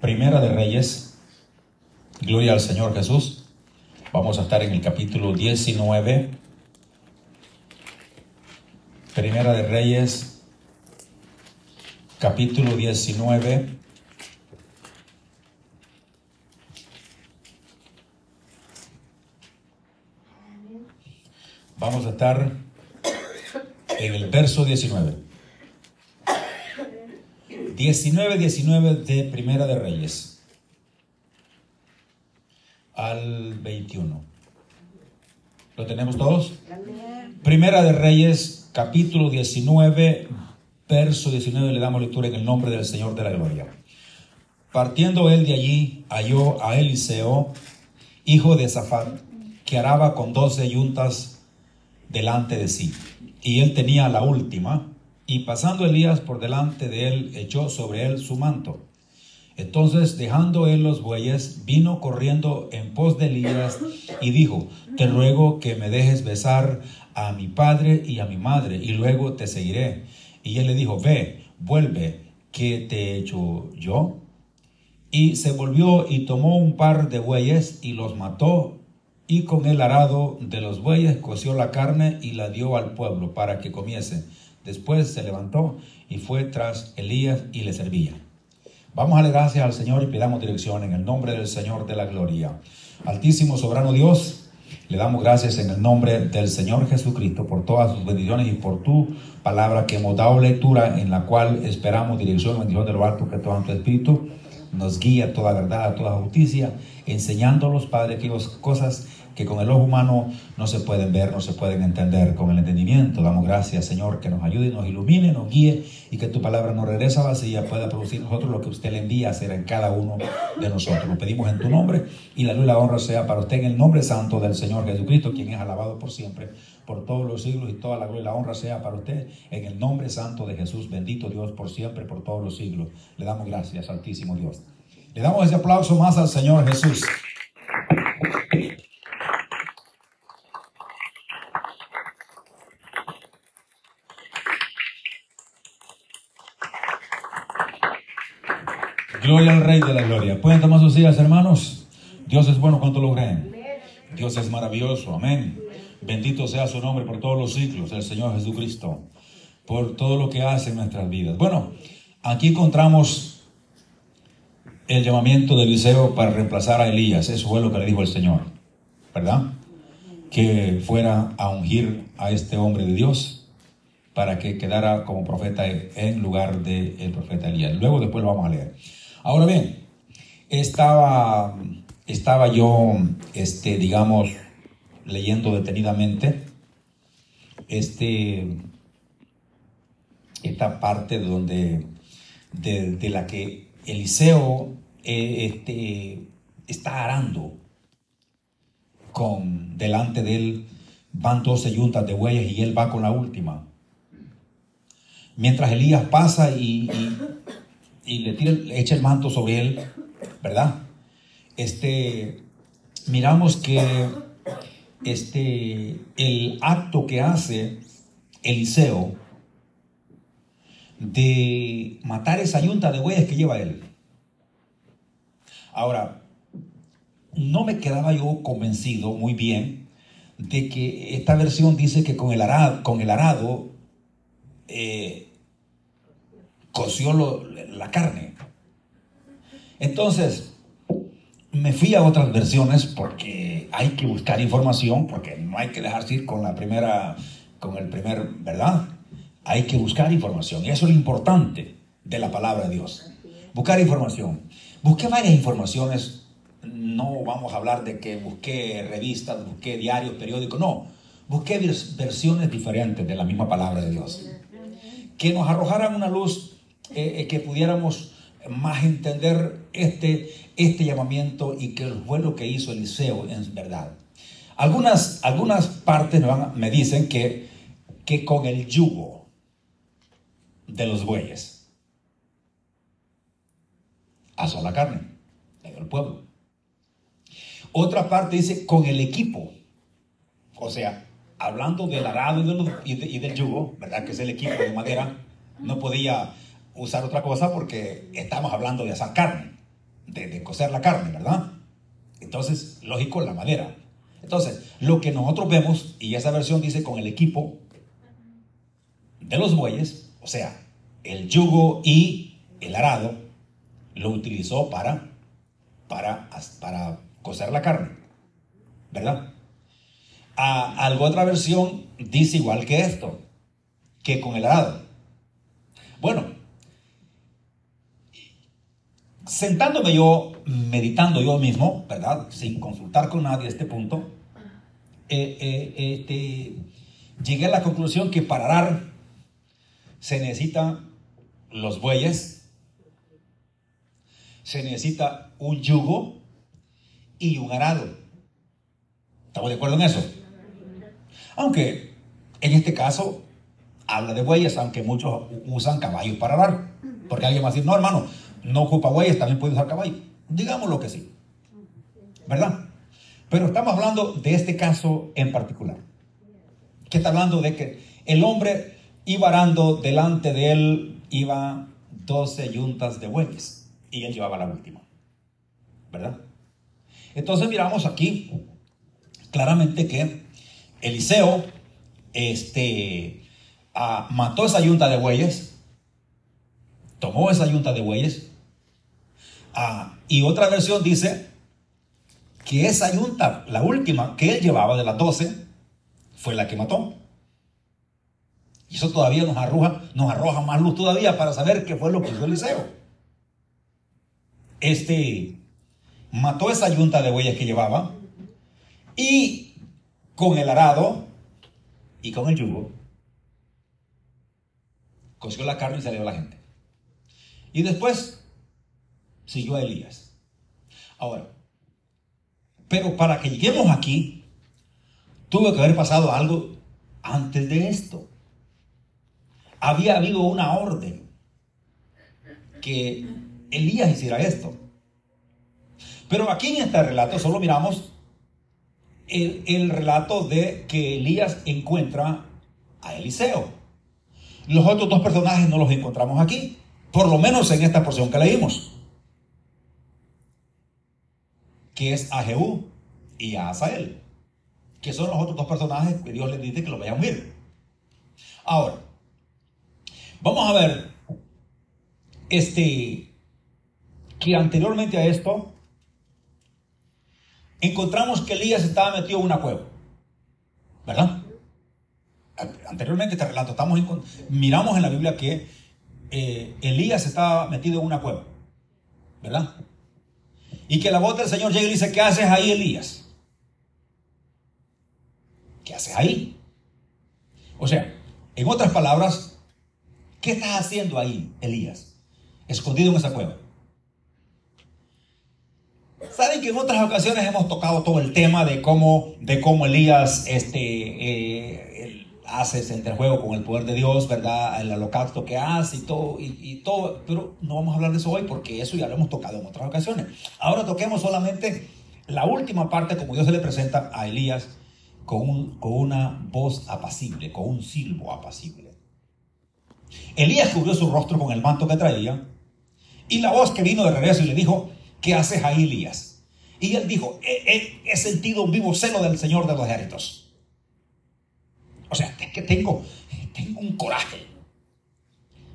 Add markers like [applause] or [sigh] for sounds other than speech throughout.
Primera de Reyes, gloria al Señor Jesús. Vamos a estar en el capítulo 19. Primera de Reyes, capítulo 19. Vamos a estar en el verso 19. 19, 19 de Primera de Reyes al 21. ¿Lo tenemos todos? Primera de Reyes, capítulo 19, verso 19, le damos lectura en el nombre del Señor de la Gloria. Partiendo él de allí, halló a Eliseo, hijo de Zafat, que araba con doce yuntas delante de sí. Y él tenía la última, y pasando Elías por delante de él, echó sobre él su manto. Entonces, dejando él los bueyes, vino corriendo en pos de Elías y dijo, te ruego que me dejes besar a mi padre y a mi madre, y luego te seguiré. Y él le dijo, ve, vuelve, ¿qué te he hecho yo? Y se volvió y tomó un par de bueyes y los mató, y con el arado de los bueyes coció la carne y la dio al pueblo para que comiese. Después se levantó y fue tras Elías y le servía. Vamos a darle gracias al Señor y pidamos dirección en el nombre del Señor de la gloria. Altísimo soberano Dios, le damos gracias en el nombre del Señor Jesucristo por todas sus bendiciones y por tu palabra que hemos dado lectura en la cual esperamos dirección, bendición de lo alto que todo tu espíritu nos guía a toda verdad, a toda justicia, enseñándonos, Padre, aquellas cosas que con el ojo humano no se pueden ver, no se pueden entender con el entendimiento. Damos gracias, Señor, que nos ayude, nos ilumine, nos guíe y que tu palabra no regresa vacía, pueda producir nosotros lo que usted le envía a hacer en cada uno de nosotros. Lo pedimos en tu nombre y la luz y la honra sea para usted en el nombre santo del Señor Jesucristo, quien es alabado por siempre, por todos los siglos y toda la gloria y la honra sea para usted en el nombre santo de Jesús. Bendito Dios por siempre, por todos los siglos. Le damos gracias, Altísimo Dios. Le damos ese aplauso más al Señor Jesús. Gloria al Rey de la Gloria. ¿Pueden tomar sus sillas, hermanos? Dios es bueno, ¿cuánto lo creen? Dios es maravilloso, amén. Bendito sea su nombre por todos los ciclos, el Señor Jesucristo, por todo lo que hace en nuestras vidas. Bueno, aquí encontramos el llamamiento de Eliseo para reemplazar a Elías. Eso fue lo que le dijo el Señor, ¿verdad? Que fuera a ungir a este hombre de Dios para que quedara como profeta en lugar del profeta Elías. Luego después lo vamos a leer. Ahora bien, estaba, estaba yo, este, digamos, leyendo detenidamente este, esta parte donde, de, la que Eliseo eh, este, está arando con delante de él van 12 yuntas de bueyes y él va con la última. Mientras Elías pasa y, y le, tira, echa el manto sobre él, ¿verdad? Este, miramos que este, el acto que hace Eliseo de matar esa yunta de bueyes que lleva él. Ahora, no me quedaba yo convencido muy bien de que esta versión dice que con el arado, con el arado eh, coció la carne. Entonces, me fui a otras versiones porque hay que buscar información, porque no hay que dejarse ir con la primera, con el primer, ¿verdad? Hay que buscar información. Y eso es lo importante de la palabra de Dios. Buscar información. Busqué varias informaciones. No vamos a hablar de que busqué revistas, busqué diarios, periódicos. No. Busqué versiones diferentes de la misma palabra de Dios. Que nos arrojaran una luz eh, eh, que pudiéramos más entender este, este llamamiento y que fue lo que hizo Eliseo en verdad. Algunas, algunas partes me, dicen que, que con el yugo de los bueyes asó la carne en el pueblo. Otra parte dice con el equipo, o sea, hablando del arado y, y del yugo, ¿verdad? Que es el equipo de madera, no podía usar otra cosa porque estamos hablando de asar carne. de, cocer la carne, ¿verdad? Entonces, lógico, la madera. Entonces, lo que nosotros vemos, y esa versión dice con el equipo de los bueyes, o sea, el yugo y el arado, lo utilizó para, para, para cocer la carne, ¿verdad? A, algo otra versión dice igual que esto, que con el arado. Bueno, sentándome yo, meditando yo mismo, ¿verdad? Sin consultar con nadie este punto, eh, eh, este, llegué a la conclusión que para arar se necesitan los bueyes, se necesita un yugo y un arado. ¿Estamos de acuerdo en eso? Aunque en este caso habla de bueyes, aunque muchos usan caballos para arar. Porque alguien va a decir, no hermano, no ocupa bueyes, también puede usar caballo. Digámoslo que sí. ¿Verdad? Pero estamos hablando de este caso en particular. Que está hablando de que el hombre iba arando delante de él, iba 12 yuntas de bueyes. Y él llevaba la última. ¿Verdad? Entonces miramos aquí claramente que Eliseo este, ah, mató esa yunta de bueyes, tomó esa yunta de bueyes, Ah, y otra versión dice que esa yunta, la última que él llevaba de las 12, fue la que mató. Y eso todavía nos arroja, nos arroja más luz todavía para saber qué fue lo que hizo Eliseo. Este mató esa yunta de bueyes que llevaba y con el arado y con el yugo coció la carne y salió la gente. Y después siguió a Elías. Ahora, pero para que lleguemos aquí, tuvo que haber pasado algo antes de esto. Había habido una orden que Elías hiciera esto. Pero aquí en este relato solo miramos el, el, relato de que Elías encuentra a Eliseo. Los otros dos personajes no los encontramos aquí, por lo menos en esta porción que leímos que es a Jehú y a Asael, que son los otros dos personajes que Dios les dice que lo vayan a unir. Ahora, vamos a ver este que anteriormente a esto encontramos que Elías estaba metido en una cueva, ¿verdad? Anteriormente este relato, estamos miramos en la Biblia que eh, Elías estaba metido en una cueva, ¿verdad? Y que la voz del Señor llegue y dice, ¿qué haces ahí, Elías? ¿Qué haces ahí? O sea, en otras palabras, ¿qué estás haciendo ahí, Elías? Escondido en esa cueva. Saben que en otras ocasiones hemos tocado todo el tema de cómo, de cómo Elías este, eh, hace ese juego con el poder de Dios, ¿verdad? El holocausto que hace y todo, y, todo, pero no vamos a hablar de eso hoy porque eso ya lo hemos tocado en otras ocasiones. Ahora toquemos solamente la última parte, como Dios se le presenta a Elías con, con una voz apacible, con un silbo apacible. Elías cubrió su rostro con el manto que traía y la voz que vino de regreso y le dijo, ¿qué haces ahí, Elías? Y él dijo, he, he sentido un vivo celo del Señor de los ejércitos o sea, es que tengo, tengo un coraje.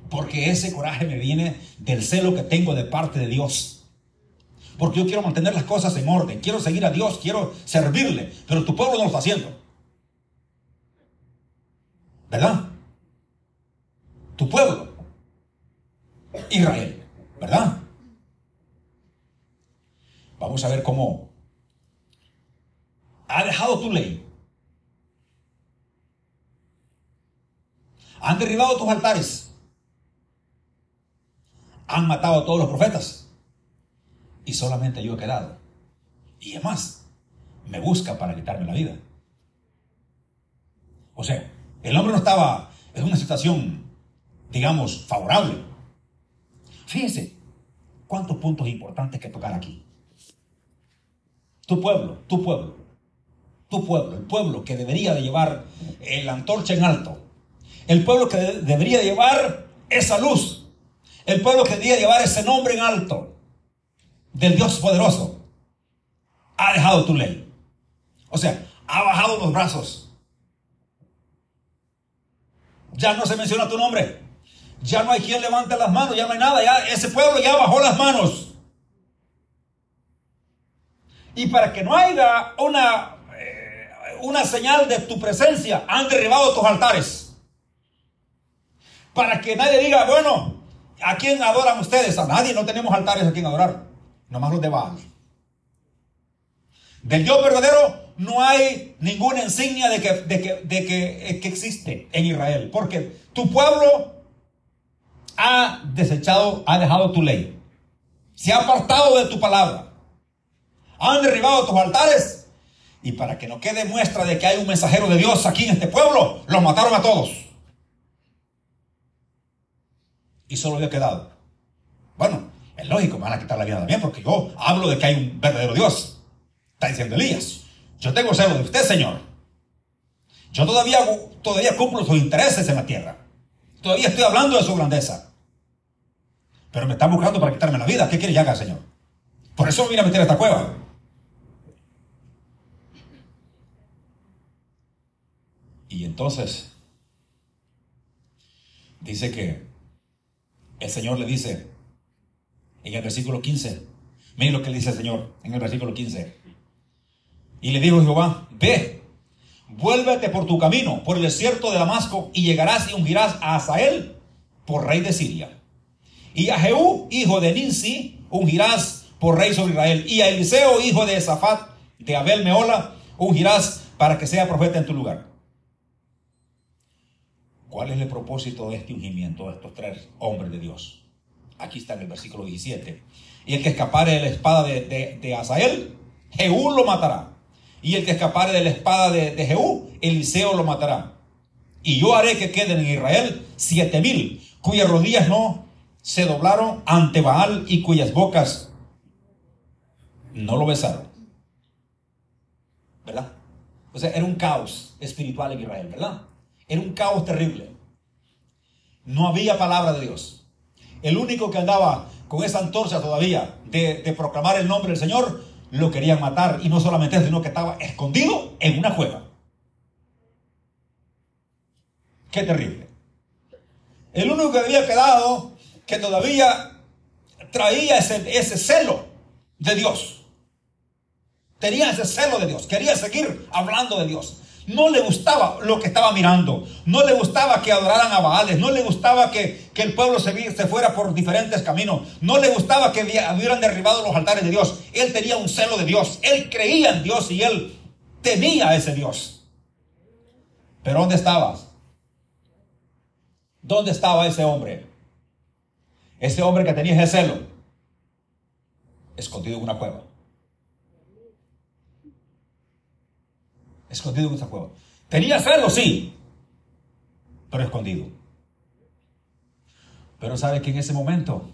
Porque ese coraje me viene del celo que tengo de parte de Dios. Porque yo quiero mantener las cosas en orden. Quiero seguir a Dios. Quiero servirle. Pero tu pueblo no lo está haciendo. ¿Verdad? Tu pueblo. Israel. ¿Verdad? Vamos a ver cómo ha dejado tu ley Han derribado tus altares. Han matado a todos los profetas. Y solamente yo he quedado. Y además, me busca para quitarme la vida. O sea, el hombre no estaba en una situación, digamos, favorable. Fíjense, cuántos puntos importantes que tocar aquí. Tu pueblo, tu pueblo, tu pueblo, el pueblo que debería de llevar el antorcha en alto, el pueblo que debería llevar esa luz. El pueblo que debería llevar ese nombre en alto. del Dios poderoso, ha dejado tu ley. O sea, ha bajado los brazos. Ya no se menciona tu nombre. Ya no hay quien levante las manos, ya no hay nada. Ya ese pueblo ya bajó las manos. Y para que no haya una, eh, una señal de tu presencia, han derribado tus altares. Para que nadie diga, bueno, ¿a quién adoran ustedes? A nadie, no tenemos altares a quien adorar. Nomás los de. Del Dios verdadero no hay ninguna insignia de que, de que, de que, eh, que existe en Israel. Porque tu pueblo ha desechado, ha dejado tu ley. Se ha apartado de tu palabra. Han derribado tus altares. Y para que no quede muestra de que hay un mensajero de Dios aquí en este pueblo, los mataron a todos. Y solo había quedado. Bueno, es lógico, me van a quitar la vida también, porque yo hablo de que hay un verdadero Dios. Está diciendo Elías. Yo tengo celo de usted, Señor. Yo todavía, todavía cumplo sus intereses en la tierra. Todavía estoy hablando de su grandeza. Pero me están buscando para quitarme la vida. ¿Qué quiere que Señor? Por eso me vine a meter a esta cueva. Y entonces dice que el Señor le dice en el versículo 15, miren lo que le dice el Señor en el versículo 15. Y le dijo Jehová, ve, vuélvete por tu camino, por el desierto de Damasco, y llegarás y ungirás a Asael por rey de Siria. Y a Jehú, hijo de Ninsi, ungirás por rey sobre Israel. Y a Eliseo, hijo de Zafat, de Abel Meola, ungirás para que sea profeta en tu lugar. ¿Cuál es el propósito de este ungimiento de estos tres hombres de Dios? Aquí está en el versículo 17. Y el que escapare de la espada de, de, Asael, Jehú lo matará. Y el que escapare de la espada de, de Jehú, Eliseo lo matará. Y yo haré que queden en Israel siete mil, cuyas rodillas no se doblaron ante Baal y cuyas bocas no lo besaron. ¿Verdad? O sea, era un caos espiritual en Israel, ¿verdad? Era un caos terrible. No había palabra de Dios. El único que andaba con esa antorcha todavía de, proclamar el nombre del Señor lo querían matar y no solamente eso, sino que estaba escondido en una cueva. Qué terrible. El único que había quedado que todavía traía ese celo de Dios. Tenía ese celo de Dios. Quería seguir hablando de Dios. No le gustaba lo que estaba mirando. No le gustaba que adoraran a Baales. No le gustaba que, el pueblo se, se, fuera por diferentes caminos. No le gustaba que hubieran derribado los altares de Dios. Él tenía un celo de Dios. Él creía en Dios y él temía a ese Dios. Pero ¿dónde estabas? ¿Dónde estaba ese hombre? Ese hombre que tenía ese celo. Escondido en una cueva. Escondido en esa cueva. Tenía celo, sí, pero escondido. Pero sabe que en ese momento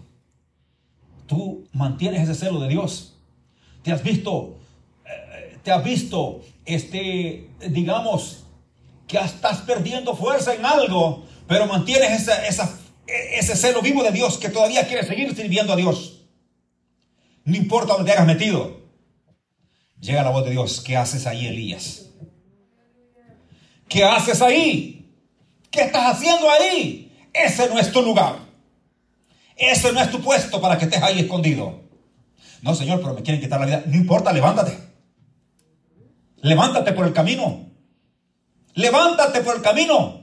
tú mantienes ese celo de Dios. Te has visto, eh, te has visto, este, digamos, que estás perdiendo fuerza en algo, pero mantienes esa, ese celo vivo de Dios que todavía quieres seguir sirviendo a Dios. No importa dónde te hayas metido. Llega la voz de Dios. ¿Qué haces ahí, Elías? ¿Qué haces ahí? ¿Qué estás haciendo ahí? Ese no es tu lugar. Ese no es tu puesto para que estés ahí escondido. No, Señor, pero me quieren quitar la vida. No importa, levántate. Levántate por el camino. Levántate por el camino.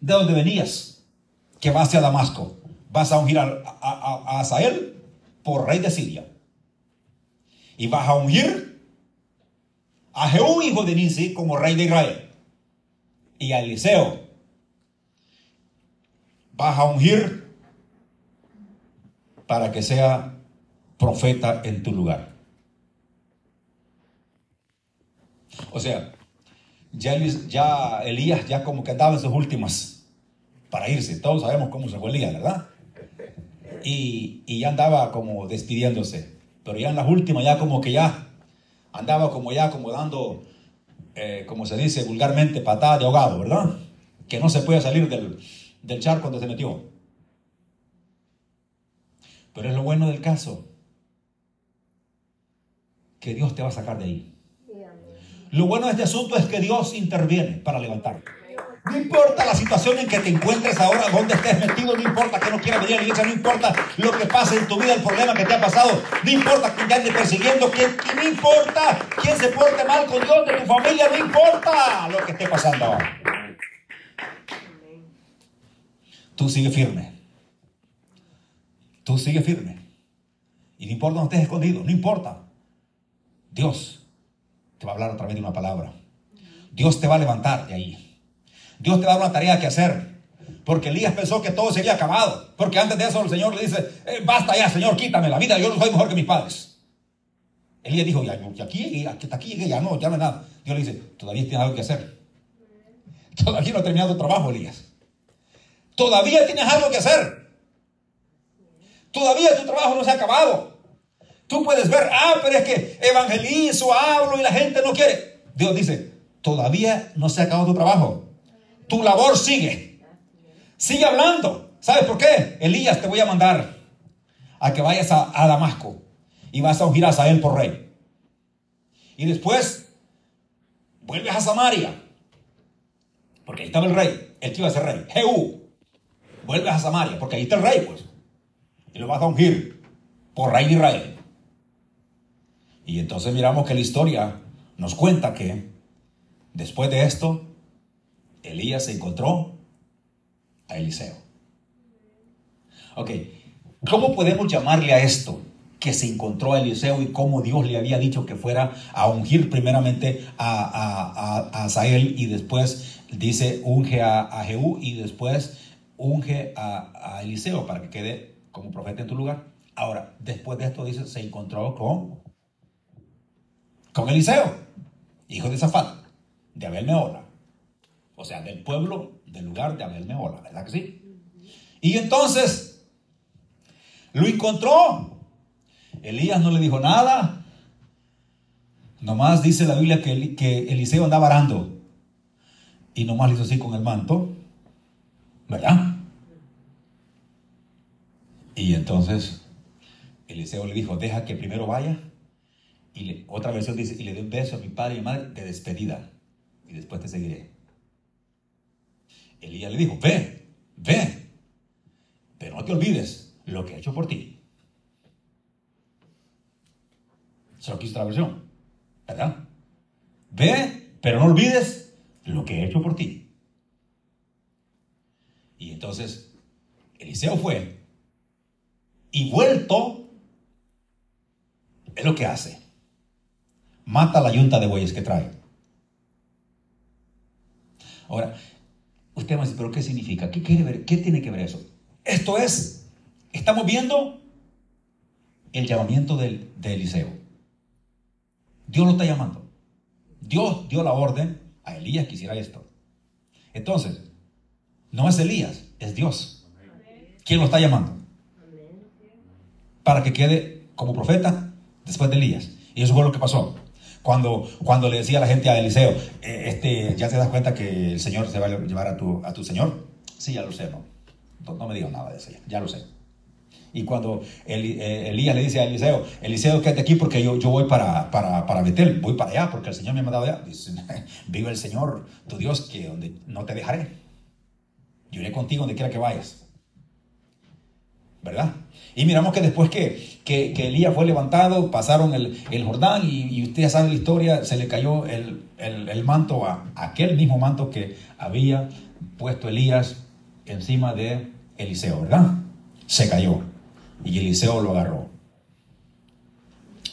¿De dónde venías? Que vas hacia Damasco. Vas a ungir a, a, a Asael por rey de Siria. Y vas a ungir a Jehú, hijo de Nisi, como rey de Israel. Y a Eliseo vas a ungir para que sea profeta en tu lugar. O sea, ya, ya Elías ya como que andaba en sus últimas para irse. Todos sabemos cómo se fue Elías, ¿verdad? Y, y ya andaba como despidiéndose. Pero ya en las últimas, ya como que ya andaba como ya como dando, eh, como se dice vulgarmente, patada de ahogado, ¿verdad? Que no se puede salir del, del charco donde se metió. Pero es lo bueno del caso. Que Dios te va a sacar de ahí. Lo bueno de este asunto es que Dios interviene para levantarte. No importa la situación en que te encuentres ahora, donde estés metido, no importa que no quieras venir a la iglesia, no importa lo que pase en tu vida, el problema que te ha pasado, no importa quién te ande persiguiendo, que, no importa quién se porte mal con Dios de tu familia, no importa lo que esté pasando ahora. Tú sigue firme. Tú sigue firme. Y no importa donde estés escondido, no importa. Dios te va a hablar a través de una palabra. Dios te va a levantar de ahí. Dios te da una tarea que hacer. Porque Elías pensó que todo se había acabado. Porque antes de eso el Señor le dice, eh, basta ya, Señor, quítame la vida, yo no soy mejor que mis padres. Elías dijo, ya, aquí hasta aquí llegué, ya no, ya no es nada. Dios le dice, todavía tienes algo que hacer. [laughs] Todavía no ha terminado tu trabajo, Elías. Todavía tienes algo que hacer. Todavía tu trabajo no se ha acabado. Tú puedes ver, ah, pero es que evangelizo, hablo y la gente no quiere. Dios dice, todavía no se ha acabado tu trabajo tu labor sigue. Sigue hablando. ¿Sabes por qué? Elías, te voy a mandar a que vayas a, Damasco y vas a ungir a Sael por rey. Y después vuelves a Samaria. Porque ahí estaba el rey, el que iba a ser rey. Jehú. Vuelves a Samaria, porque ahí está el rey, pues. Y lo vas a ungir por rey de Israel. Y entonces miramos que la historia nos cuenta que después de esto, Elías se encontró a Eliseo. Ok, ¿cómo podemos llamarle a esto? Que se encontró a Eliseo y cómo Dios le había dicho que fuera a ungir primeramente a, a, Sael y después dice unge a, a Jehú y después unge a, Eliseo para que quede como profeta en tu lugar. Ahora, después de esto dice, se encontró con, con Eliseo, hijo de Zafat, de Abel Meola o sea, del pueblo del lugar de Abel Meola, ¿verdad que sí? Y entonces lo encontró. Elías no le dijo nada. Nomás dice la Biblia que, Eliseo andaba arando. Y nomás le hizo así con el manto. ¿Verdad? Y entonces Eliseo le dijo, deja que primero vaya. Y otra versión dice, y le dé un beso a mi padre y madre de despedida. Y después te seguiré. Elías le dijo, ve, ve, pero no te olvides lo que he hecho por ti. Aquí está la versión, ¿verdad? Ve, pero no olvides lo que he hecho por ti. Y entonces Eliseo fue y vuelto, es lo que hace. Mata la yunta de bueyes que trae. Ahora, Usted me dice, pero ¿qué significa? ¿Qué, quiere ver? ¿Qué tiene que ver eso? Esto es, estamos viendo el llamamiento de Eliseo. Dios lo está llamando. Dios dio la orden a Elías que hiciera esto. Entonces, no es Elías, es Dios. ¿Quién lo está llamando? Para que quede como profeta después de Elías. Y eso fue lo que pasó. Cuando, cuando le decía a la gente a Eliseo, eh, este, ¿ya te das cuenta que el Señor se va a llevar a tu, a tu Señor? Sí, ya lo sé, no. No, me digas nada de eso, ya, lo sé. Y cuando eh, Elías le dice a Eliseo, Eliseo, quédate aquí porque yo, yo voy para, para, para Betel, voy para allá porque el Señor me ha mandado allá. Dice, [laughs] vive el Señor, tu Dios, que donde no te dejaré. Yo iré contigo donde quiera que vayas. ¿Verdad? Y miramos que después que, que, Elías fue levantado, pasaron el, Jordán y, usted ya sabe la historia, se le cayó el, manto a aquel mismo manto que había puesto Elías encima de Eliseo, ¿verdad? Se cayó y Eliseo lo agarró.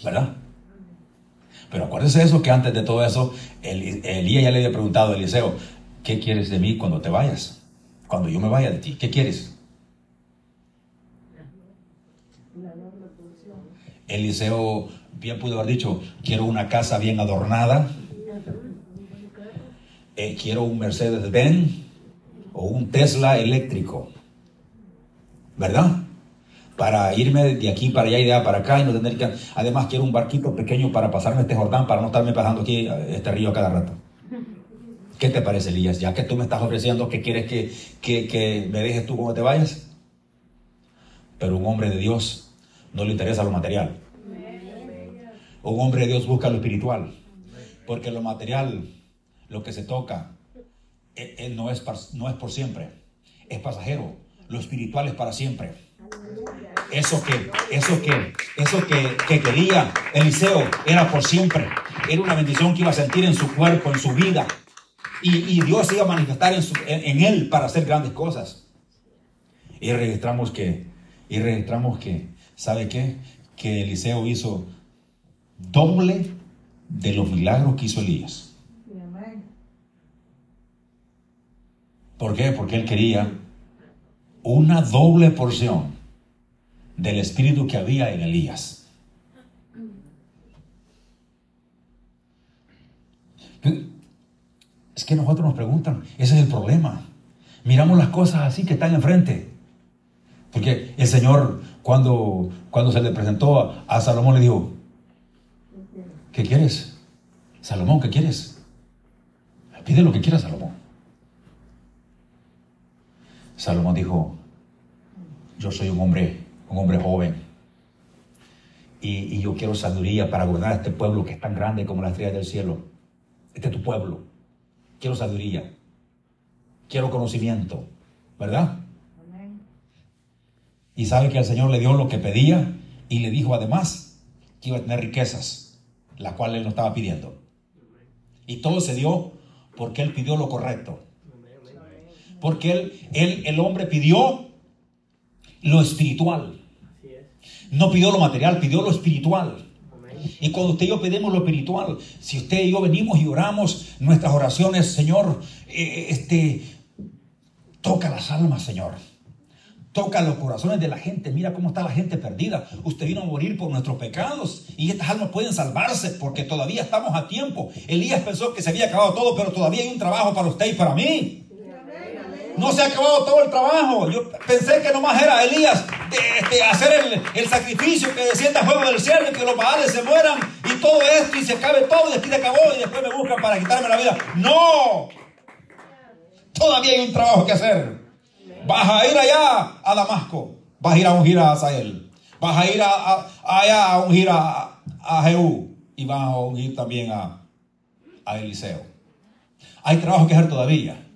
¿Verdad? Pero acuérdese de eso, que antes de todo eso, Elías ya le había preguntado a Eliseo, ¿qué quieres de mí cuando te vayas? Cuando yo me vaya de ti, ¿qué quieres? Eliseo bien pudo haber dicho, quiero una casa bien adornada, eh, quiero un Mercedes Benz o un Tesla eléctrico, ¿verdad? Para irme de aquí para allá y de allá para acá y no tener que... Además quiero un barquito pequeño para pasarme este Jordán, para no estarme pasando aquí este río cada rato. ¿Qué te parece, Elías? Ya que tú me estás ofreciendo que quieres que, que, que me dejes tú como te vayas. Pero un hombre de Dios no le interesa lo material. Un hombre de Dios busca lo espiritual, porque lo material, lo que se toca, eh, eh, no, es, no es por siempre, es pasajero. Lo espiritual es para siempre. Eso que, eso que, eso que, quería Eliseo era por siempre. Era una bendición que iba a sentir en su cuerpo, en su vida. Y, Dios iba a manifestar en, en, él para hacer grandes cosas. Y registramos que, y registramos que, ¿sabe qué? Que Eliseo hizo doble de los milagros que hizo Elías. ¿Por qué? Porque él quería una doble porción del espíritu que había en Elías. Es que nosotros nos preguntan, ese es el problema. Miramos las cosas así que están enfrente. Porque el Señor, cuando, cuando se le presentó a Salomón, le dijo, ¿Qué quieres? Salomón, ¿qué quieres? Pide lo que quieras, Salomón. Salomón dijo, yo soy un hombre, un hombre joven. Y, yo quiero sabiduría para gobernar este pueblo que es tan grande como la estrella del cielo. Este es tu pueblo. Quiero sabiduría. Quiero conocimiento. ¿Verdad? Y sabe que el Señor le dio lo que pedía y le dijo además que iba a tener riquezas la cual él no estaba pidiendo. Y todo se dio porque él pidió lo correcto. Porque él, el hombre pidió lo espiritual. No pidió lo material, pidió lo espiritual. Y cuando usted y yo pedimos lo espiritual, si usted y yo venimos y oramos nuestras oraciones, Señor, eh, este, toca las almas, Señor toca los corazones de la gente. Mira cómo está la gente perdida. Usted vino a morir por nuestros pecados y estas almas pueden salvarse porque todavía estamos a tiempo. Elías pensó que se había acabado todo, pero todavía hay un trabajo para usted y para mí. No se ha acabado todo el trabajo. Yo pensé que nomás era Elías de, hacer el, sacrificio que descienda fuego del cielo y que los baales se mueran y todo esto y se acabe todo y se acabó y después me buscan para quitarme la vida. No. Todavía hay un trabajo que hacer. Vas a ir allá a Damasco. Vas a ir a ungir a Asael. Vas a ir a, allá a ungir a, a Jehú. Y vas a ungir también a, Eliseo. Hay trabajo que hacer todavía.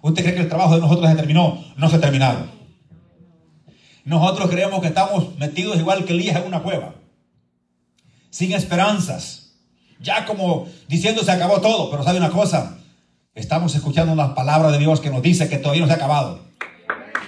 ¿Usted cree que el trabajo de nosotros se terminó? No se ha terminado. Nosotros creemos que estamos metidos igual que Elías en una cueva. Sin esperanzas. Ya como diciendo se acabó todo. Pero sabe una cosa. Estamos escuchando una palabra de Dios que nos dice que todavía no se ha acabado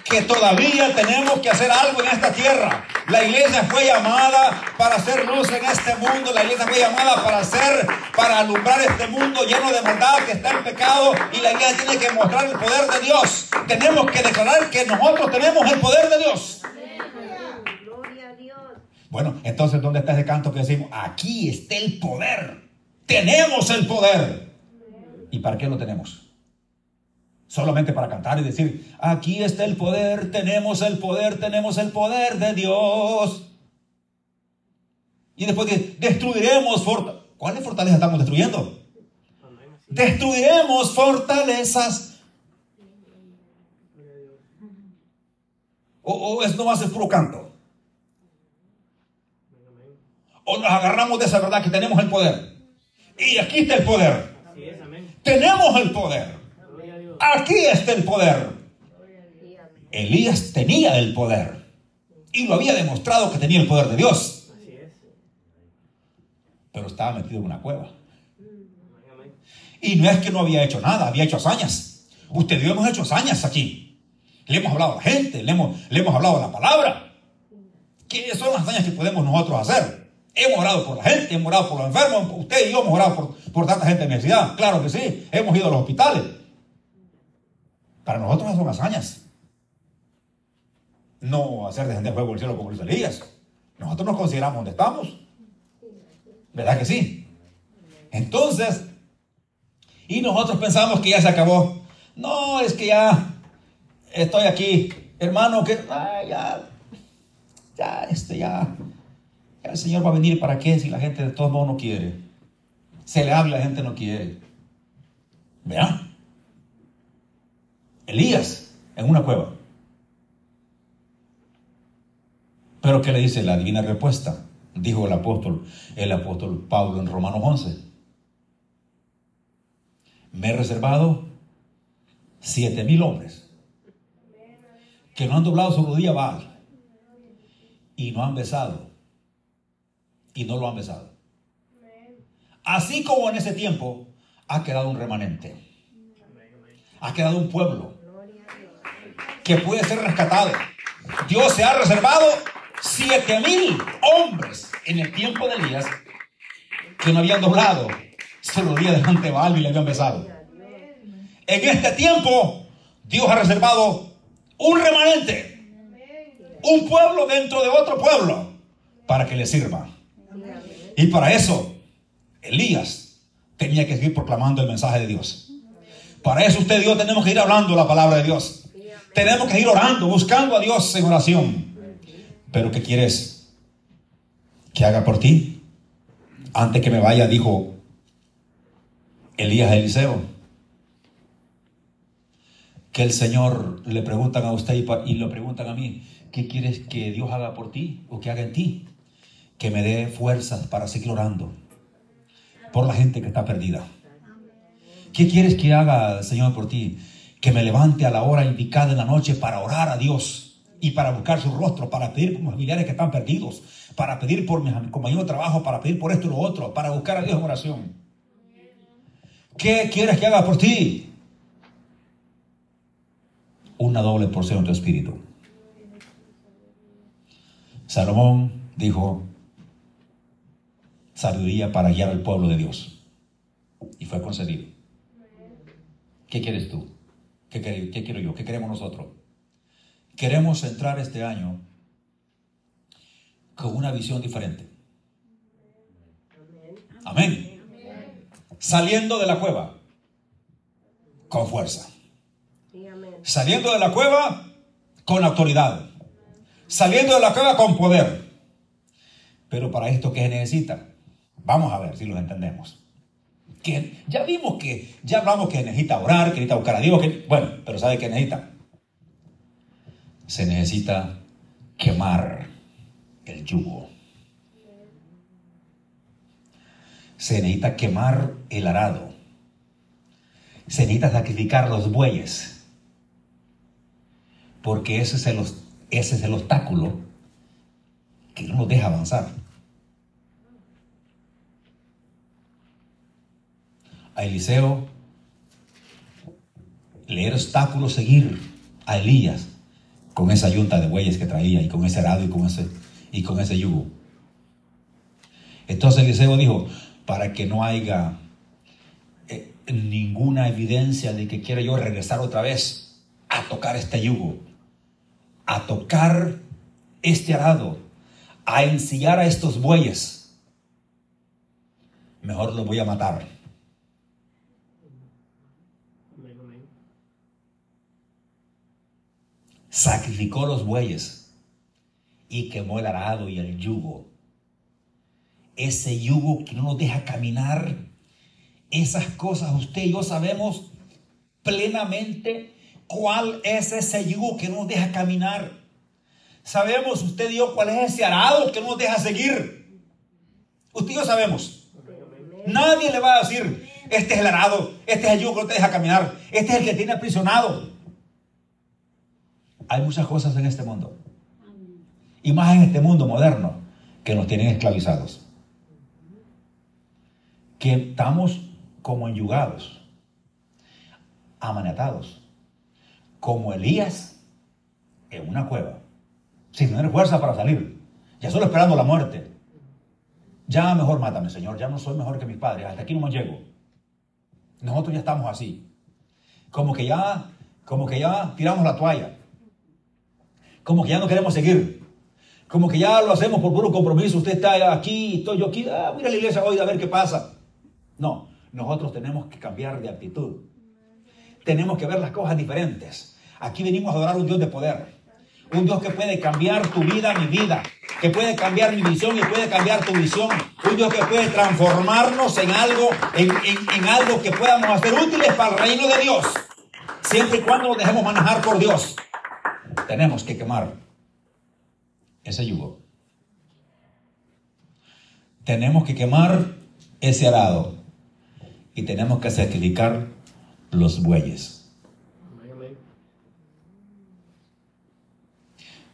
que todavía tenemos que hacer algo en esta tierra. La iglesia fue llamada para hacer luz en este mundo. La iglesia fue llamada para hacer, para alumbrar este mundo lleno de maldad que está en pecado. Y la iglesia tiene que mostrar el poder de Dios. Tenemos que declarar que nosotros tenemos el poder de Dios. Bueno, entonces, ¿dónde está ese canto que decimos? Aquí está el poder. Tenemos el poder. ¿Y para qué lo tenemos? Solamente para cantar y decir, aquí está el poder, tenemos el poder, tenemos el poder de Dios. Y después de, destruiremos fortalezas. ¿Cuáles fortalezas estamos destruyendo? Destruiremos fortalezas. O, o es nomás el puro canto. O nos agarramos de esa verdad que tenemos el poder. Y aquí está el poder. Tenemos el poder. Aquí está el poder. Elías tenía el poder. Y lo había demostrado que tenía el poder de Dios. Pero estaba metido en una cueva. Y no es que no había hecho nada, había hecho hazañas. Usted y yo hemos hecho hazañas aquí. Le hemos hablado a la gente, le hemos, le hemos hablado a la palabra. ¿Qué son las hazañas que podemos nosotros hacer? Hemos orado por la gente, hemos orado por los enfermos. Usted y yo hemos orado por, por tanta gente en necesidad. Claro que sí. Hemos ido a los hospitales. Para nosotros son hazañas. No hacer descender fuego del cielo como los Elías. Nosotros nos consideramos donde estamos. ¿Verdad que sí? Entonces, y nosotros pensamos que ya se acabó. No, es que ya estoy aquí. Hermano, que ya, ya, este, ya, ya el Señor va a venir para qué si la gente de todos modos no quiere. Se le habla, la gente no quiere. ¿Vean? Elías en una cueva. Pero ¿qué le dice la divina respuesta? Dijo el apóstol, el apóstol Pablo en Romanos 11. Me he reservado siete mil hombres que no han doblado su rodilla y no han besado y no lo han besado. Así como en ese tiempo ha quedado un remanente. Ha quedado un pueblo que puede ser rescatado. Dios se ha reservado siete mil hombres en el tiempo de Elías que no habían doblado día delante de Baal y le habían besado. En este tiempo, Dios ha reservado un remanente, un pueblo dentro de otro pueblo, para que le sirva. Y para eso, Elías tenía que seguir proclamando el mensaje de Dios. Para eso usted y tenemos que ir hablando la palabra de Dios. Tenemos que ir orando, buscando a Dios en oración. Pero ¿qué quieres que haga por ti? Antes que me vaya, dijo Elías Eliseo, que el Señor le preguntan a usted y, lo preguntan a mí, ¿qué quieres que Dios haga por ti o que haga en ti? Que me dé fuerzas para seguir orando por la gente que está perdida. ¿Qué quieres que haga el Señor por ti? Que me levante a la hora indicada en la noche para orar a Dios y para buscar su rostro, para pedir por mis familiares que están perdidos, para pedir por mis compañeros de trabajo, para pedir por esto y lo otro, para buscar a Dios en oración. ¿Qué quieres que haga por ti? Una doble porción de tu espíritu. Salomón dijo, sabiduría para guiar al pueblo de Dios. Y fue concedido. ¿Qué quieres tú? ¿Qué, ¿Qué, quiero yo? ¿Qué queremos nosotros? Queremos entrar este año con una visión diferente. Amén saliendo de la cueva con fuerza. Saliendo de la cueva con autoridad. Saliendo de la cueva con poder. Pero para esto, ¿qué se necesita? Vamos a ver si lo entendemos. Que ya vimos que, ya hablamos que necesita orar, que necesita buscar a Dios, que, bueno, pero ¿sabe qué necesita? Se necesita quemar el yugo. se necesita quemar el arado. Se necesita sacrificar los bueyes. Porque ese es el, ese es el obstáculo que no nos deja avanzar. A Eliseo le era obstáculo seguir a Elías con esa yunta de bueyes que traía y con ese arado y con ese, y con ese yugo. Entonces Eliseo dijo, para que no haya eh, ninguna evidencia de que quiera yo regresar otra vez a tocar este yugo, a tocar este arado, a ensillar a estos bueyes. Mejor los voy a matar. Sacrificó los bueyes y quemó el arado y el yugo ese yugo que no nos deja caminar. Esas cosas usted y yo sabemos plenamente cuál es ese yugo que no nos deja caminar. Sabemos usted y yo cuál es ese arado que no nos deja seguir. Usted y yo sabemos. Nadie le va a decir, este es el arado, este es el yugo que no te deja caminar, este es el que tiene aprisionado. Hay muchas cosas en este mundo. Y más en este mundo moderno que nos tienen esclavizados que estamos como enyugados, amanatados, como Elías en una cueva, sin tener fuerza para salir, ya solo esperando la muerte. Ya mejor mátame, Señor, ya no soy mejor que mis padres, hasta aquí no me llego. Nosotros ya estamos así, como que ya, como que ya tiramos la toalla, como que ya no queremos seguir. Como que ya lo hacemos por puro compromiso. Usted está aquí, estoy yo aquí. Ah, mira la iglesia hoy a ver qué pasa. No, nosotros tenemos que cambiar de actitud. Tenemos que ver las cosas diferentes. Aquí venimos a adorar un Dios de poder. Un Dios que puede cambiar tu vida, mi vida. Que puede cambiar mi visión y puede cambiar tu visión. Un Dios que puede transformarnos en algo, en, en algo que podamos hacer útiles para el reino de Dios. Siempre y cuando nos dejemos manejar por Dios. Tenemos que quemar ese yugo. Tenemos que quemar ese arado y tenemos que sacrificar los bueyes.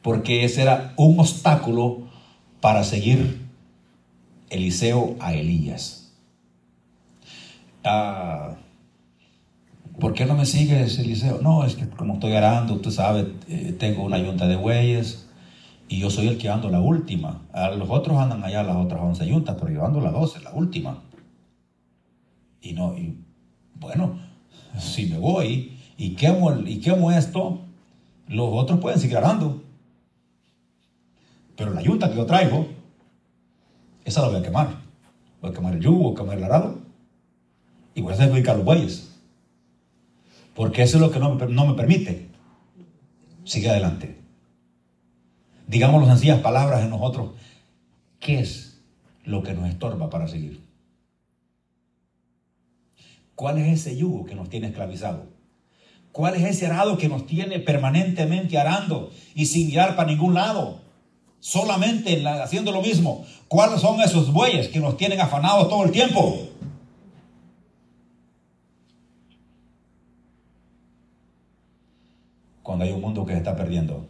Porque ese era un obstáculo para seguir Eliseo a Elías. Ah, ¿Por qué no me sigues, Eliseo? No, es que como estoy arando, usted sabe, eh, tengo una yunta de bueyes y yo soy el que ando la última. A los otros andan allá las otras 11 yuntas, pero yo ando la 12, la última. Y no, y bueno, si me voy y quemo, y quemo esto, los otros pueden seguir arando. Pero la yunta que yo traigo, esa la voy a quemar. Voy a quemar el yugo, a quemar el arado. Y voy a sacrificar los bueyes. Porque eso es lo que no me, permite. Sigue adelante. Digamos las sencillas palabras en nosotros. ¿Qué es lo que nos estorba para seguir? ¿Cuál es ese yugo que nos tiene esclavizado? ¿Cuál es ese arado que nos tiene permanentemente arando y sin guiar para ningún lado? Solamente haciendo lo mismo. ¿Cuáles son esos bueyes que nos tienen afanados todo el tiempo? Cuando hay un mundo que se está perdiendo.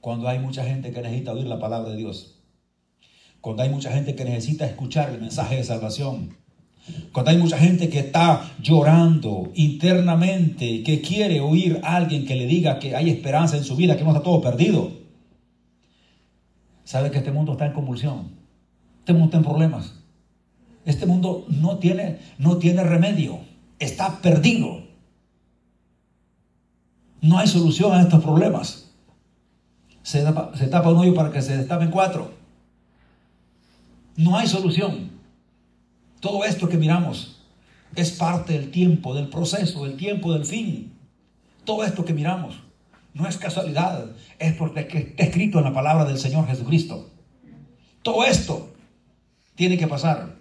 Cuando hay mucha gente que necesita oír la palabra de Dios. Cuando hay mucha gente que necesita escuchar el mensaje de salvación. Cuando hay mucha gente que está llorando internamente, que quiere oír a alguien que le diga que hay esperanza en su vida, que no está todo perdido. Sabe que este mundo está en convulsión. Este mundo está en problemas. Este mundo no tiene, no tiene remedio. Está perdido. No hay solución a estos problemas. Se tapa, un hoyo para que se destapen cuatro. No hay solución. Todo esto que miramos es parte del tiempo, del proceso, del tiempo, del fin. Todo esto que miramos no es casualidad, es porque está escrito en la palabra del Señor Jesucristo. Todo esto tiene que pasar.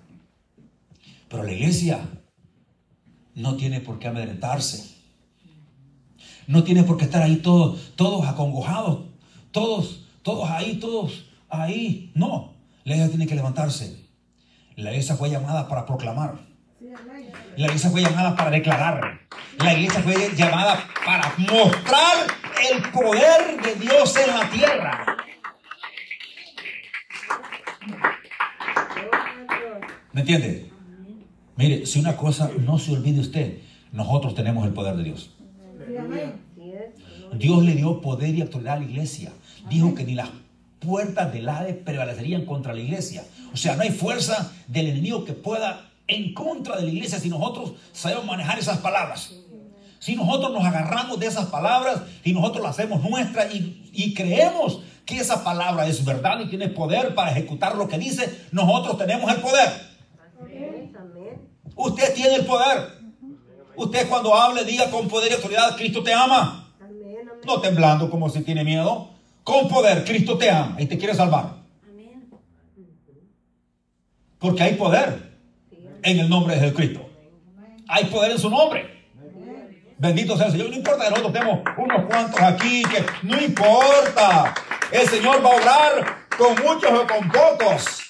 Pero la iglesia no tiene por qué amedrentarse. No tiene por qué estar ahí todos, todos acongojados, todos, todos ahí, todos ahí. No, la iglesia tiene que levantarse. La iglesia fue llamada para proclamar. La iglesia fue llamada para declarar. La iglesia fue llamada para mostrar el poder de Dios en la tierra. ¿Me entiende? Mire, si una cosa no se olvide usted, nosotros tenemos el poder de Dios. Dios le dio poder y autoridad a la iglesia. Dijo que ni las puertas del Hades prevalecerían contra la iglesia. O sea, no hay fuerza del enemigo que pueda en contra de la iglesia si nosotros sabemos manejar esas palabras. Si nosotros nos agarramos de esas palabras y nosotros las hacemos nuestras y, y creemos que esa palabra es verdad y tiene poder para ejecutar lo que dice, nosotros tenemos el poder. Usted tiene el poder. Usted cuando hable diga con poder y autoridad, Cristo te ama. No temblando como si tiene miedo. Con poder, Cristo te ama y te quiere salvar. Porque hay poder en el nombre de Jesucristo. Hay poder en su nombre. Bendito sea el Señor. No importa que nosotros tenemos unos cuantos aquí, que no importa. El Señor va a obrar con muchos o con pocos.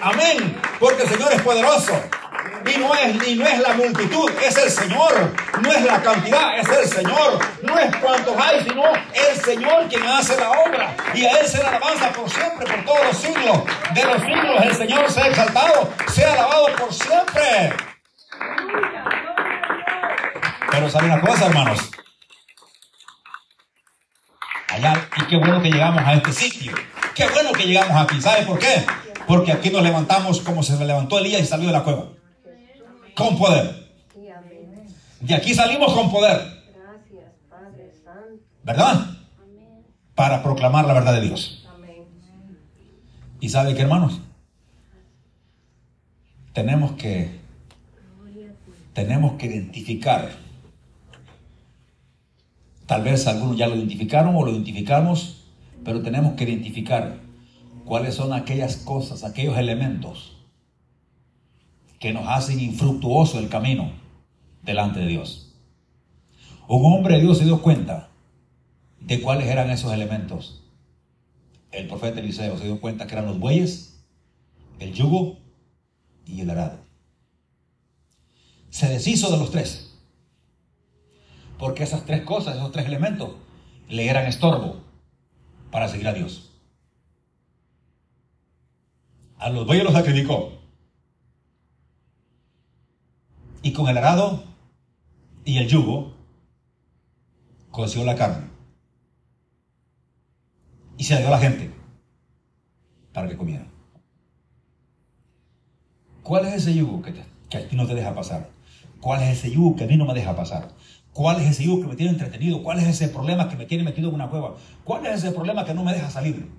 Amén. Porque el Señor es poderoso. Y no es, ni no es la multitud, es el Señor. No es la cantidad, es el Señor. No es cuantos hay, sino el Señor quien hace la obra. Y a Él se la alabanza por siempre, por todos los siglos. De los siglos el Señor se ha exaltado, se ha alabado por siempre. Pero sabe una cosa, hermanos. Allá, y qué bueno que llegamos a este sitio. Qué bueno que llegamos aquí. ¿Sabe por qué? Porque aquí nos levantamos como se levantó Elías y salió de la cueva con poder. De aquí salimos con poder. ¿Verdad? Para proclamar la verdad de Dios. ¿Y sabe qué, hermanos? Tenemos que tenemos que identificar. Tal vez algunos ya lo identificaron o lo identificamos, pero tenemos que identificar cuáles son aquellas cosas, aquellos elementos que nos hacen infructuoso el camino delante de Dios. Un hombre de Dios se dio cuenta de cuáles eran esos elementos. El profeta Eliseo se dio cuenta que eran los bueyes, el yugo y el arado. Se deshizo de los tres. Porque esas tres cosas, esos tres elementos, le eran estorbo para seguir a Dios. A los bueyes los sacrificó. Y con el arado y el yugo coció la carne. Y se le dio a la gente para que comieran. ¿Cuál es ese yugo que, que a ti no te deja pasar? ¿Cuál es ese yugo que a mí no me deja pasar? ¿Cuál es ese yugo que me tiene entretenido? ¿Cuál es ese problema que me tiene metido en una cueva? ¿Cuál es ese problema que no me deja salir?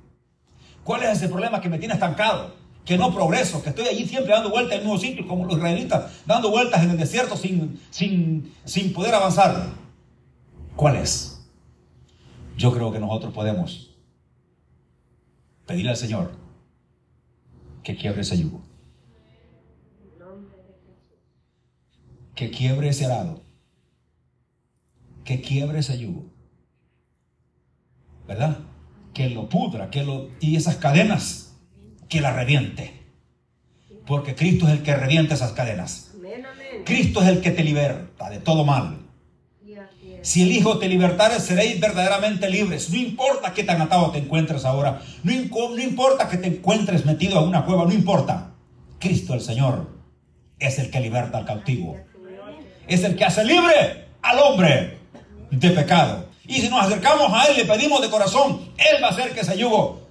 ¿Cuál es ese problema que me tiene estancado? Que no progreso, que estoy allí siempre dando vueltas en el mismo sitio, como los israelitas, dando vueltas en el desierto sin, sin, sin poder avanzar. ¿Cuál es? Yo creo que nosotros podemos pedirle al Señor que quiebre ese yugo. Que quiebre ese arado. Que quiebre ese yugo. ¿Verdad? Que lo pudra, que lo. Y esas cadenas, que la reviente. Porque Cristo es el que revienta esas cadenas. Cristo es el que te liberta de todo mal. Si el Hijo te libertare, seréis verdaderamente libres. No importa qué tan atado te encuentres ahora. No, no importa que te encuentres metido en una cueva. No importa. Cristo el Señor es el que liberta al cautivo. Es el que hace libre al hombre de pecado. Y si nos acercamos a Él, le pedimos de corazón, Él va a hacer que ese yugo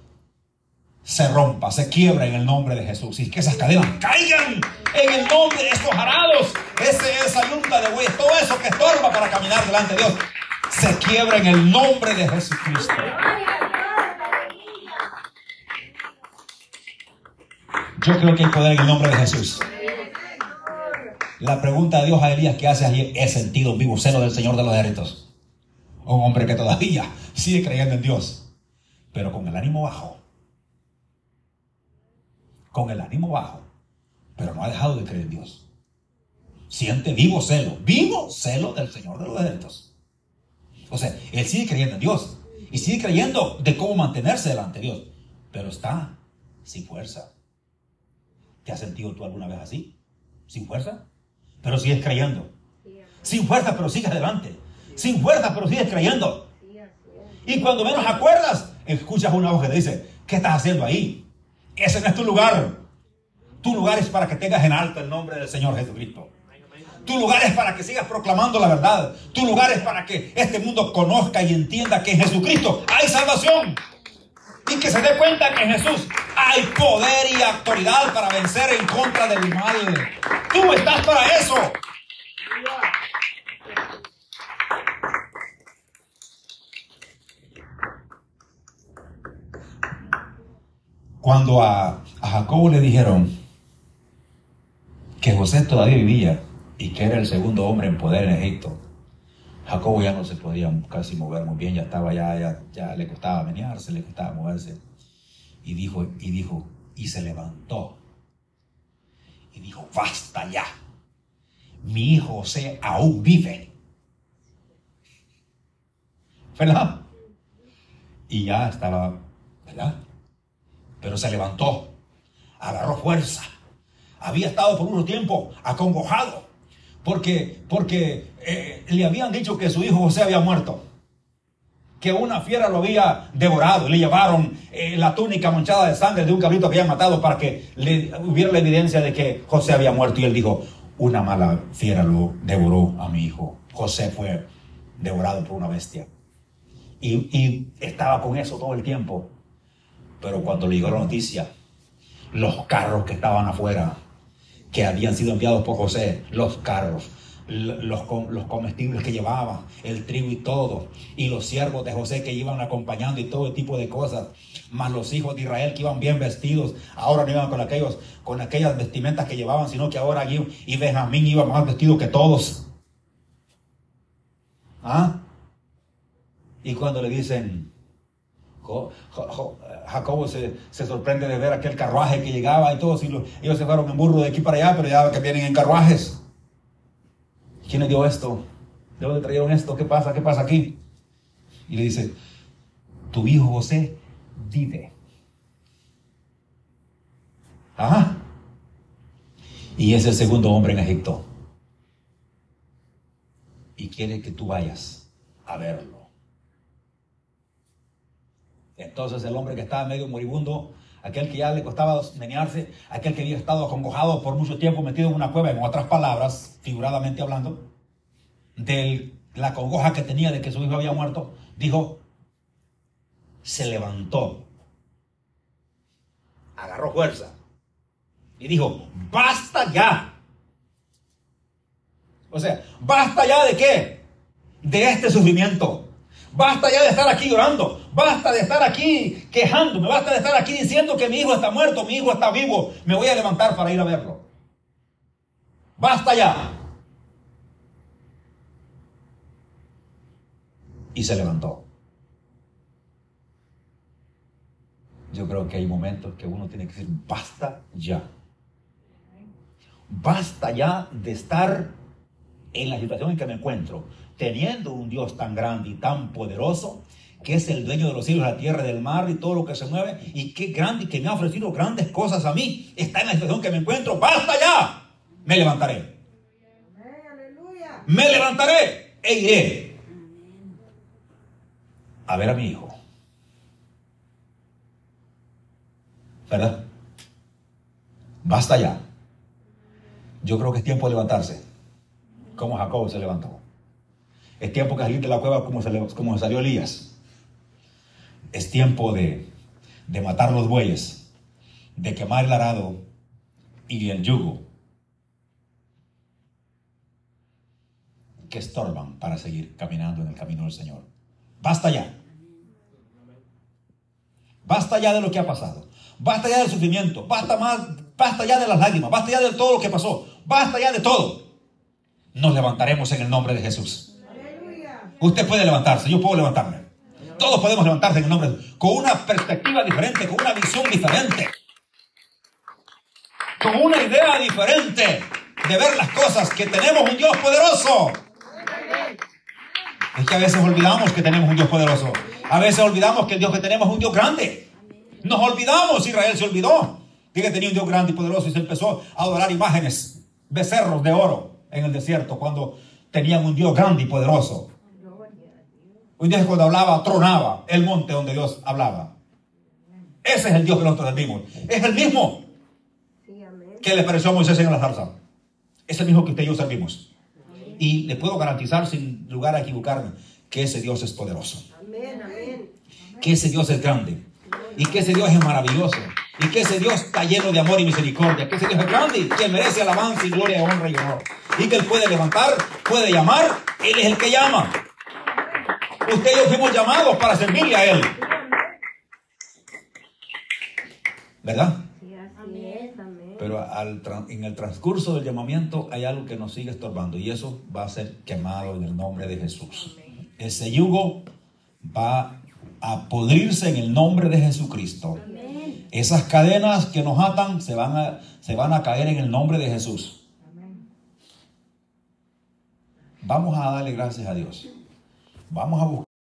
se rompa, se quiebra en el nombre de Jesús. Y que esas cadenas caigan en el nombre de estos arados, ese, esa yunta de bueyes, todo eso que estorba para caminar delante de Dios, se quiebra en el nombre de Jesucristo. Yo creo que hay poder en el nombre de Jesús. La pregunta de Dios a Elías que hace allí es sentido un vivo celo del Señor de los ejércitos. Un hombre que todavía sigue creyendo en Dios, pero con el ánimo bajo con el ánimo bajo, pero no ha dejado de creer en Dios. Siente vivo celo, vivo celo del Señor de los ejércitos. O sea, él sigue creyendo en Dios y sigue creyendo de cómo mantenerse delante de Dios, pero está sin fuerza. ¿Te has sentido tú alguna vez así? ¿Sin fuerza? Pero sigues creyendo. Sin fuerza, pero sigues adelante. Sin fuerza, pero sigues creyendo. Y cuando menos acuerdas, escuchas una voz que te dice, ¿qué estás haciendo ahí? Ese no es tu lugar. Tu lugar es para que tengas en alto el nombre del Señor Jesucristo. Tu lugar es para que sigas proclamando la verdad. Tu lugar es para que este mundo conozca y entienda que en Jesucristo hay salvación. Y que se dé cuenta que en Jesús hay poder y autoridad para vencer en contra del mal. Tú estás para eso. Cuando a, Jacobo le dijeron que José todavía vivía y que era el segundo hombre en poder en Egipto, Jacobo ya no se podía casi mover muy bien, ya estaba, ya, ya, le costaba menearse, le costaba moverse. Y dijo, y dijo, y se levantó. Y dijo, basta ya. Mi hijo José aún vive. ¿Verdad? Y ya estaba, ¿verdad? Pero se levantó, agarró fuerza. Había estado por un tiempo acongojado, porque, porque eh, le habían dicho que su hijo José había muerto, que una fiera lo había devorado, le llevaron eh, la túnica manchada de sangre de un cabrito que había matado para que le hubiera la evidencia de que José había muerto. Y él dijo, una mala fiera lo devoró a mi hijo. José fue devorado por una bestia. Y estaba con eso todo el tiempo. Pero cuando le llegó la noticia, los carros que estaban afuera, que habían sido enviados por José, los carros, los, los comestibles que llevaban, el trigo y todo, y los siervos de José que iban acompañando y todo tipo de cosas, más los hijos de Israel que iban bien vestidos, ahora no iban con, aquellos, con aquellas vestimentas que llevaban, sino que ahora y Benjamín iba más vestido que todos. ¿Ah? Y cuando le dicen, Jacobo se, sorprende de ver aquel carruaje que llegaba y todos, y ellos se fueron en burro de aquí para allá, pero ya que vienen en carruajes. ¿Quién le dio esto? ¿De dónde trajeron esto? ¿Qué pasa? ¿Qué pasa aquí? y le dice, tu hijo José vive. Ajá. Y es el segundo hombre en Egipto. Y quiere que tú vayas a verlo. Entonces el hombre que estaba medio moribundo, aquel que ya le costaba menearse, aquel que había estado acongojado por mucho tiempo metido en una cueva, en otras palabras, figuradamente hablando, de la congoja que tenía de que su hijo había muerto, dijo, se levantó, agarró fuerza y dijo, basta ya. O sea, basta ya de qué? De este sufrimiento. Basta ya de estar aquí llorando. Basta de estar aquí quejándome. Basta de estar aquí diciendo que mi hijo está muerto, mi hijo está vivo. Me voy a levantar para ir a verlo. Basta ya. Y se levantó. Yo creo que hay momentos que uno tiene que decir, basta ya. Basta ya de estar en la situación en que me encuentro, teniendo un Dios tan grande y tan poderoso, que es el dueño de los cielos, la tierra, del mar y todo lo que se mueve, y qué grande y que me ha ofrecido grandes cosas a mí, está en la situación que me encuentro, basta ya, me levantaré. Me levantaré e iré a ver a mi hijo. ¿Verdad? Basta ya. Yo creo que es tiempo de levantarse como Jacob se levantó. Es tiempo que salir de la cueva como, como salió Elías. Es tiempo de, de matar los bueyes, de quemar el arado y el yugo que estorban para seguir caminando en el camino del Señor. Basta ya. Basta ya de lo que ha pasado. Basta ya del sufrimiento. Basta, más, basta ya de las lágrimas. Basta ya de todo lo que pasó. Basta ya de todo nos levantaremos en el nombre de Jesús. Usted puede levantarse, yo puedo levantarme. Todos podemos levantarse en el nombre de Jesús. Con una perspectiva diferente, con una visión diferente. Con una idea diferente de ver las cosas, que tenemos un Dios poderoso. Es que a veces olvidamos que tenemos un Dios poderoso. A veces olvidamos que el Dios que tenemos es un Dios grande. Nos olvidamos, Israel se olvidó de que tenía un Dios grande y poderoso y se empezó a adorar imágenes, becerros de oro en el desierto cuando tenían un Dios grande y poderoso. Un Dios cuando hablaba, tronaba el monte donde Dios hablaba. Ese es el Dios que nosotros servimos. Es el mismo que le pareció a Moisés en la zarza. Es el mismo que usted y yo servimos. Y le puedo garantizar, sin lugar a equivocarme, que ese Dios es poderoso. Que ese Dios es grande. Y que ese Dios es maravilloso. Y que ese Dios está lleno de amor y misericordia. Que ese Dios es grande que merece alabanza y gloria, honra y honor. Y que Él puede levantar, puede llamar. Él es el que llama. Usted y yo fuimos llamados para servirle a Él. ¿Verdad? Pero en el transcurso del llamamiento hay algo que nos sigue estorbando y eso va a ser quemado en el nombre de Jesús. Ese yugo va a podrirse en el nombre de Jesucristo. Esas cadenas que nos atan se van a, se van a caer en el nombre de Jesús. Vamos a darle gracias a Dios. Vamos a buscar.